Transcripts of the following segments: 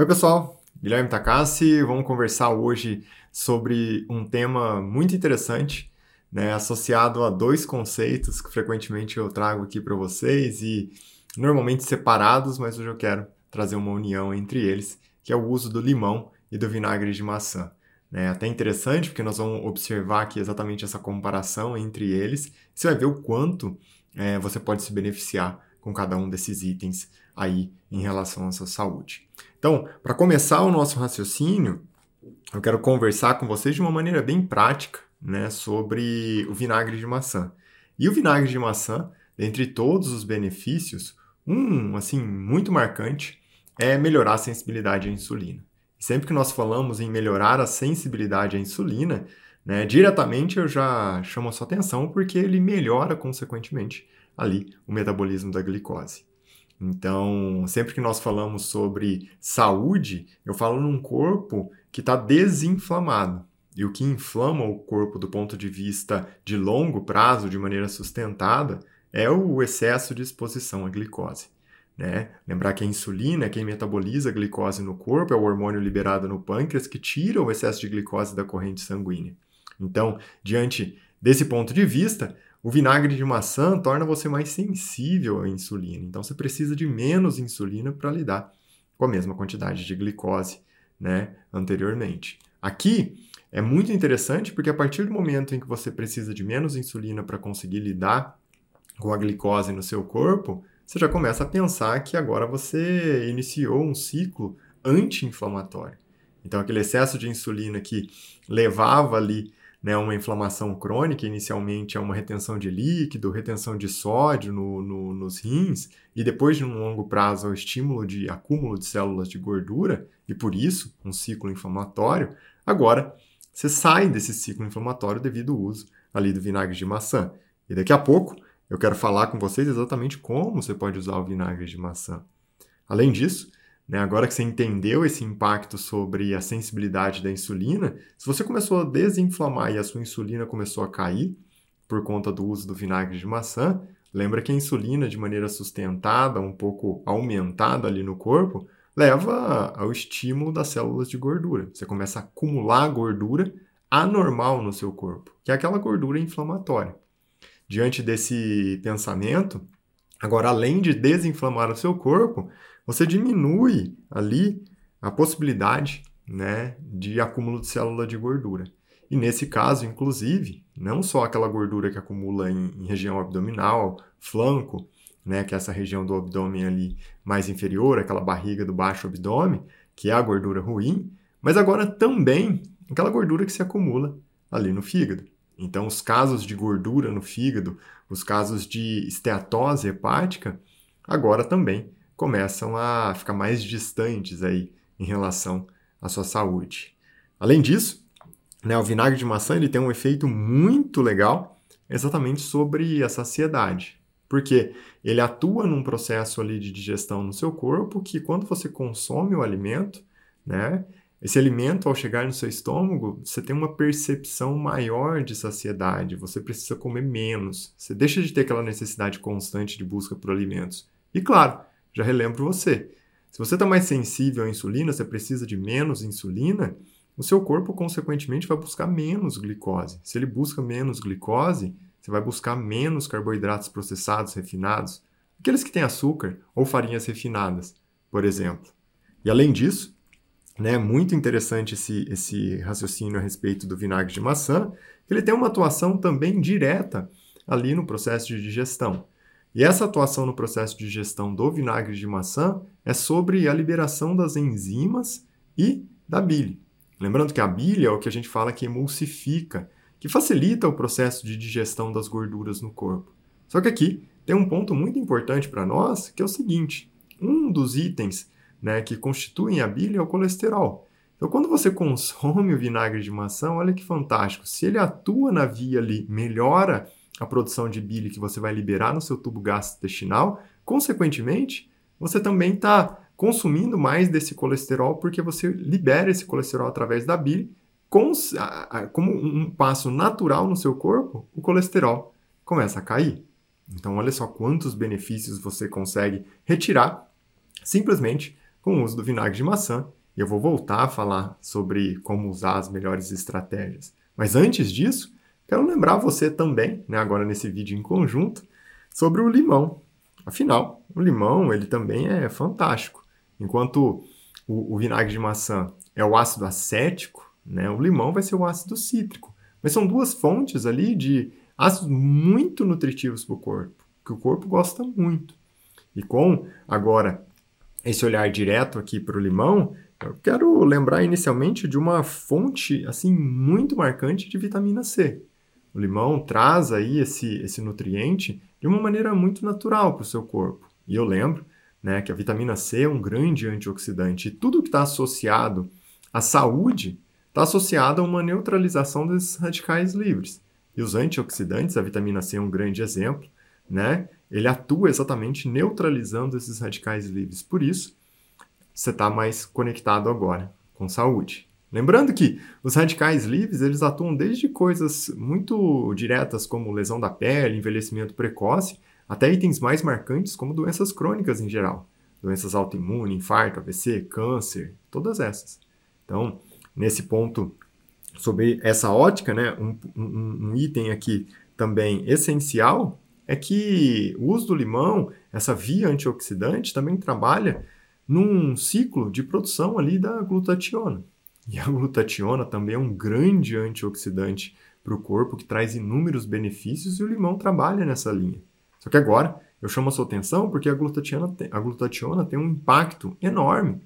Oi, pessoal. Guilherme Takassi. Vamos conversar hoje sobre um tema muito interessante, né, associado a dois conceitos que frequentemente eu trago aqui para vocês e normalmente separados, mas hoje eu quero trazer uma união entre eles, que é o uso do limão e do vinagre de maçã. É até interessante porque nós vamos observar aqui exatamente essa comparação entre eles. Você vai ver o quanto é, você pode se beneficiar com cada um desses itens aí em relação à sua saúde. Então, para começar o nosso raciocínio, eu quero conversar com vocês de uma maneira bem prática, né, sobre o vinagre de maçã. E o vinagre de maçã, dentre todos os benefícios, um assim muito marcante é melhorar a sensibilidade à insulina. sempre que nós falamos em melhorar a sensibilidade à insulina, né, diretamente eu já chamo a sua atenção porque ele melhora consequentemente ali o metabolismo da glicose. Então, sempre que nós falamos sobre saúde, eu falo num corpo que está desinflamado. E o que inflama o corpo do ponto de vista de longo prazo, de maneira sustentada, é o excesso de exposição à glicose. Né? Lembrar que a insulina é quem metaboliza a glicose no corpo, é o hormônio liberado no pâncreas que tira o excesso de glicose da corrente sanguínea. Então, diante desse ponto de vista, o vinagre de maçã torna você mais sensível à insulina, então você precisa de menos insulina para lidar com a mesma quantidade de glicose né, anteriormente. Aqui é muito interessante porque a partir do momento em que você precisa de menos insulina para conseguir lidar com a glicose no seu corpo, você já começa a pensar que agora você iniciou um ciclo anti-inflamatório. Então, aquele excesso de insulina que levava ali né, uma inflamação crônica, inicialmente é uma retenção de líquido, retenção de sódio no, no, nos rins, e depois, de um longo prazo, é o estímulo de acúmulo de células de gordura, e por isso, um ciclo inflamatório. Agora, você sai desse ciclo inflamatório devido ao uso ali do vinagre de maçã. E daqui a pouco, eu quero falar com vocês exatamente como você pode usar o vinagre de maçã. Além disso, né? Agora que você entendeu esse impacto sobre a sensibilidade da insulina, se você começou a desinflamar e a sua insulina começou a cair por conta do uso do vinagre de maçã, lembra que a insulina, de maneira sustentada, um pouco aumentada ali no corpo, leva ao estímulo das células de gordura. Você começa a acumular gordura anormal no seu corpo, que é aquela gordura inflamatória. Diante desse pensamento, agora além de desinflamar o seu corpo, você diminui ali a possibilidade né, de acúmulo de célula de gordura. E nesse caso, inclusive, não só aquela gordura que acumula em, em região abdominal, flanco, né, que é essa região do abdômen ali mais inferior, aquela barriga do baixo abdômen, que é a gordura ruim, mas agora também aquela gordura que se acumula ali no fígado. Então, os casos de gordura no fígado, os casos de esteatose hepática, agora também começam a ficar mais distantes aí em relação à sua saúde. Além disso, né, o vinagre de maçã ele tem um efeito muito legal exatamente sobre a saciedade. Porque ele atua num processo ali de digestão no seu corpo que quando você consome o alimento, né, esse alimento ao chegar no seu estômago, você tem uma percepção maior de saciedade, você precisa comer menos, você deixa de ter aquela necessidade constante de busca por alimentos. E claro, já relembro você. Se você está mais sensível à insulina, você precisa de menos insulina, o seu corpo, consequentemente, vai buscar menos glicose. Se ele busca menos glicose, você vai buscar menos carboidratos processados, refinados, aqueles que têm açúcar ou farinhas refinadas, por exemplo. E além disso, né, muito interessante esse, esse raciocínio a respeito do vinagre de maçã, ele tem uma atuação também direta ali no processo de digestão. E essa atuação no processo de digestão do vinagre de maçã é sobre a liberação das enzimas e da bile. Lembrando que a bile é o que a gente fala que emulsifica, que facilita o processo de digestão das gorduras no corpo. Só que aqui tem um ponto muito importante para nós, que é o seguinte: um dos itens né, que constituem a bile é o colesterol. Então, quando você consome o vinagre de maçã, olha que fantástico. Se ele atua na via ali, melhora a produção de bile que você vai liberar no seu tubo gastrointestinal, consequentemente, você também está consumindo mais desse colesterol porque você libera esse colesterol através da bile. Com, como um passo natural no seu corpo, o colesterol começa a cair. Então, olha só quantos benefícios você consegue retirar simplesmente com o uso do vinagre de maçã. E eu vou voltar a falar sobre como usar as melhores estratégias. Mas antes disso, quero lembrar você também, né, agora nesse vídeo em conjunto, sobre o limão. Afinal, o limão ele também é fantástico. Enquanto o, o vinagre de maçã é o ácido acético, né, o limão vai ser o ácido cítrico. Mas são duas fontes ali de ácidos muito nutritivos para o corpo, que o corpo gosta muito. E com agora esse olhar direto aqui para o limão, eu quero lembrar inicialmente de uma fonte assim muito marcante de vitamina C. O limão traz aí esse, esse nutriente de uma maneira muito natural para o seu corpo. E eu lembro né, que a vitamina C é um grande antioxidante. E tudo que está associado à saúde está associado a uma neutralização desses radicais livres. E os antioxidantes, a vitamina C é um grande exemplo, né? Ele atua exatamente neutralizando esses radicais livres. Por isso, você está mais conectado agora com saúde. Lembrando que os radicais livres eles atuam desde coisas muito diretas como lesão da pele, envelhecimento precoce, até itens mais marcantes como doenças crônicas em geral, doenças autoimunes, infarto, AVC, câncer, todas essas. Então, nesse ponto sobre essa ótica, né, um, um, um item aqui também essencial é que o uso do limão, essa via antioxidante, também trabalha num ciclo de produção ali da glutationa. E a glutationa também é um grande antioxidante para o corpo que traz inúmeros benefícios e o limão trabalha nessa linha. Só que agora eu chamo a sua atenção porque a glutationa tem, a glutationa tem um impacto enorme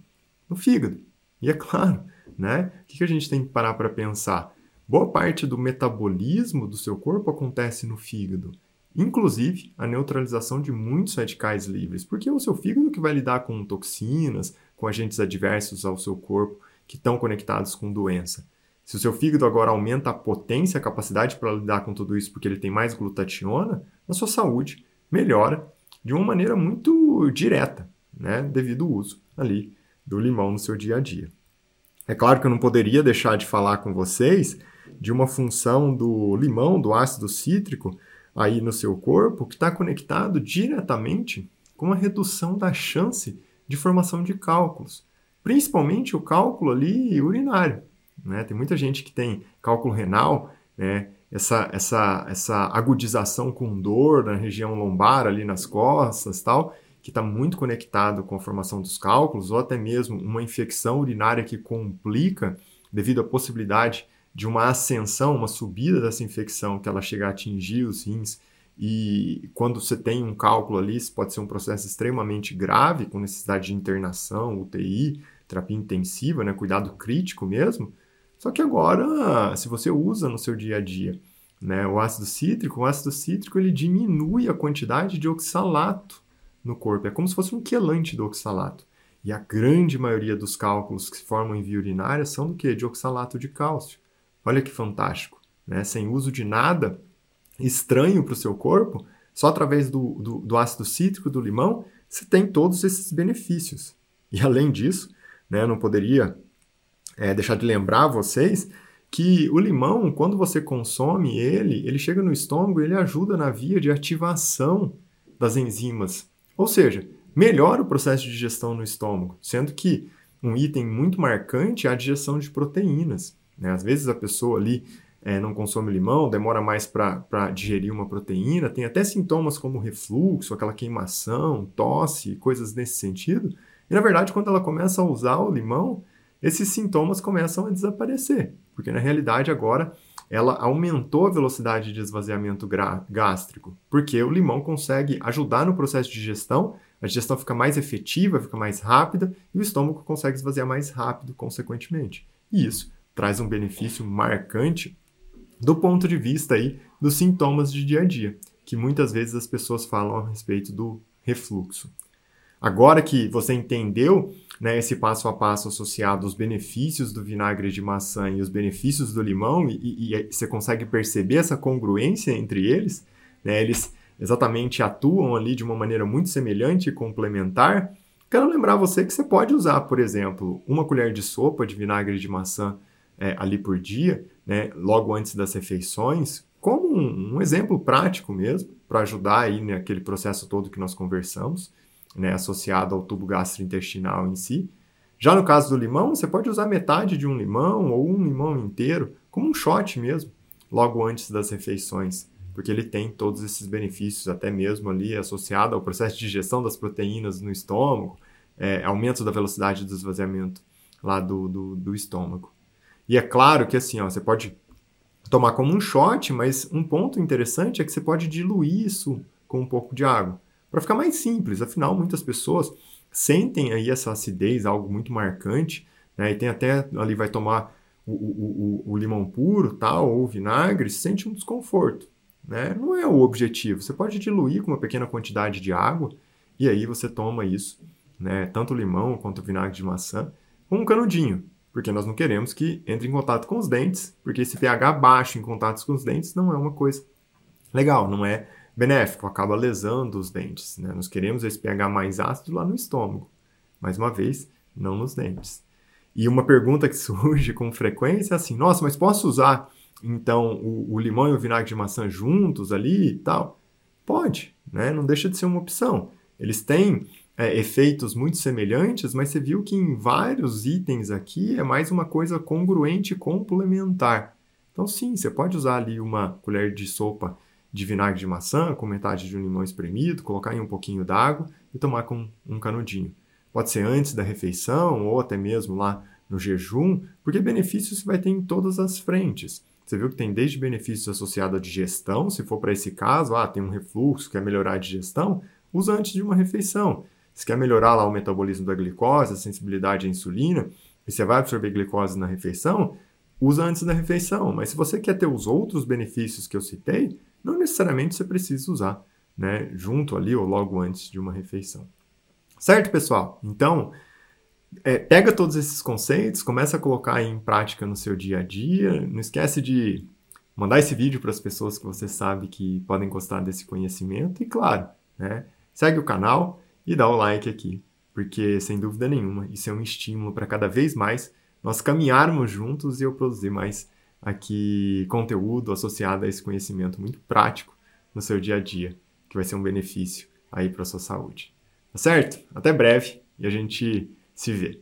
no fígado. E é claro, né? O que a gente tem que parar para pensar? Boa parte do metabolismo do seu corpo acontece no fígado. Inclusive a neutralização de muitos radicais livres, porque é o seu fígado que vai lidar com toxinas, com agentes adversos ao seu corpo que estão conectados com doença. Se o seu fígado agora aumenta a potência, a capacidade para lidar com tudo isso porque ele tem mais glutationa, a sua saúde melhora de uma maneira muito direta, né, devido ao uso ali do limão no seu dia a dia. É claro que eu não poderia deixar de falar com vocês de uma função do limão, do ácido cítrico, aí no seu corpo, que está conectado diretamente com a redução da chance de formação de cálculos principalmente o cálculo ali urinário. Né? Tem muita gente que tem cálculo renal, né? essa, essa, essa agudização com dor na região lombar, ali nas costas tal, que está muito conectado com a formação dos cálculos, ou até mesmo uma infecção urinária que complica devido à possibilidade de uma ascensão, uma subida dessa infecção, que ela chega a atingir os rins. E quando você tem um cálculo ali, isso pode ser um processo extremamente grave, com necessidade de internação, UTI, terapia intensiva, né, cuidado crítico mesmo. Só que agora, se você usa no seu dia a dia né, o ácido cítrico, o ácido cítrico ele diminui a quantidade de oxalato no corpo. É como se fosse um quelante do oxalato. E a grande maioria dos cálculos que se formam em via urinária são do que? De oxalato de cálcio. Olha que fantástico. Né? Sem uso de nada estranho para o seu corpo, só através do, do, do ácido cítrico do limão, você tem todos esses benefícios. E além disso, né? Não poderia é, deixar de lembrar vocês que o limão, quando você consome ele, ele chega no estômago e ele ajuda na via de ativação das enzimas. Ou seja, melhora o processo de digestão no estômago, sendo que um item muito marcante é a digestão de proteínas. Né? Às vezes a pessoa ali é, não consome limão, demora mais para digerir uma proteína, tem até sintomas como refluxo, aquela queimação, tosse, coisas nesse sentido. E na verdade, quando ela começa a usar o limão, esses sintomas começam a desaparecer, porque na realidade agora ela aumentou a velocidade de esvaziamento gástrico, porque o limão consegue ajudar no processo de digestão, a digestão fica mais efetiva, fica mais rápida e o estômago consegue esvaziar mais rápido, consequentemente. E isso traz um benefício marcante do ponto de vista aí dos sintomas de dia a dia, que muitas vezes as pessoas falam a respeito do refluxo. Agora que você entendeu né, esse passo a passo associado aos benefícios do vinagre de maçã e os benefícios do limão, e, e você consegue perceber essa congruência entre eles, né, eles exatamente atuam ali de uma maneira muito semelhante e complementar. Quero lembrar você que você pode usar, por exemplo, uma colher de sopa de vinagre de maçã é, ali por dia, né, logo antes das refeições, como um, um exemplo prático mesmo, para ajudar aí naquele processo todo que nós conversamos. né, associado ao tubo gastrointestinal em si. Já no caso do limão, você pode usar metade de um limão ou um limão inteiro, como um shot mesmo, logo antes das refeições, porque ele tem todos esses benefícios, até mesmo ali associado ao processo de digestão das proteínas no estômago, é, aumento da velocidade do esvaziamento lá do, do, do estômago. E é claro que assim, ó, você pode tomar como um shot, mas um ponto interessante é que você pode diluir isso com um pouco de água, para ficar mais simples. Afinal, muitas pessoas sentem aí essa acidez, algo muito marcante, né? E tem até ali vai tomar o, o, o, o limão puro, tal, ou o vinagre, sente um desconforto, né? Não é o objetivo. Você pode diluir com uma pequena quantidade de água e aí você toma isso, né? Tanto o limão quanto o vinagre de maçã com um canudinho, porque nós não queremos que entre em contato com os dentes, porque esse pH baixo em contato com os dentes não é uma coisa legal, não é benéfico, acaba lesando os dentes. Né? Nós queremos esse pH mais ácido lá no estômago, mais uma vez, não nos dentes. E uma pergunta que surge com frequência é assim: nossa, mas posso usar então o, o limão e o vinagre de maçã juntos ali e tal? Pode, né? não deixa de ser uma opção. Eles têm é, efeitos muito semelhantes, mas você viu que em vários itens aqui é mais uma coisa congruente e complementar. Então, sim, você pode usar ali uma colher de sopa de vinagre de maçã com metade de um limão espremido, colocar em um pouquinho d'água e tomar com um canudinho. Pode ser antes da refeição ou até mesmo lá no jejum, porque benefícios você vai ter em todas as frentes. Você viu que tem desde benefícios associados à digestão, se for para esse caso, ah, tem um refluxo, quer melhorar a digestão, usa antes de uma refeição. Se quer melhorar lá o metabolismo da glicose, a sensibilidade à insulina, e você vai absorver glicose na refeição, usa antes da refeição. Mas se você quer ter os outros benefícios que eu citei, não necessariamente você precisa usar, né, junto ali ou logo antes de uma refeição. Certo, pessoal? Então, é, pega todos esses conceitos, começa a colocar em prática no seu dia a dia. Não esquece de mandar esse vídeo para as pessoas que você sabe que podem gostar desse conhecimento. E claro, né, segue o canal e dá o like aqui, porque sem dúvida nenhuma isso é um estímulo para cada vez mais nós caminharmos juntos e eu produzir mais aqui conteúdo associado a esse conhecimento muito prático no seu dia a dia, que vai ser um benefício aí para sua saúde. Tá certo? Até breve e a gente se vê.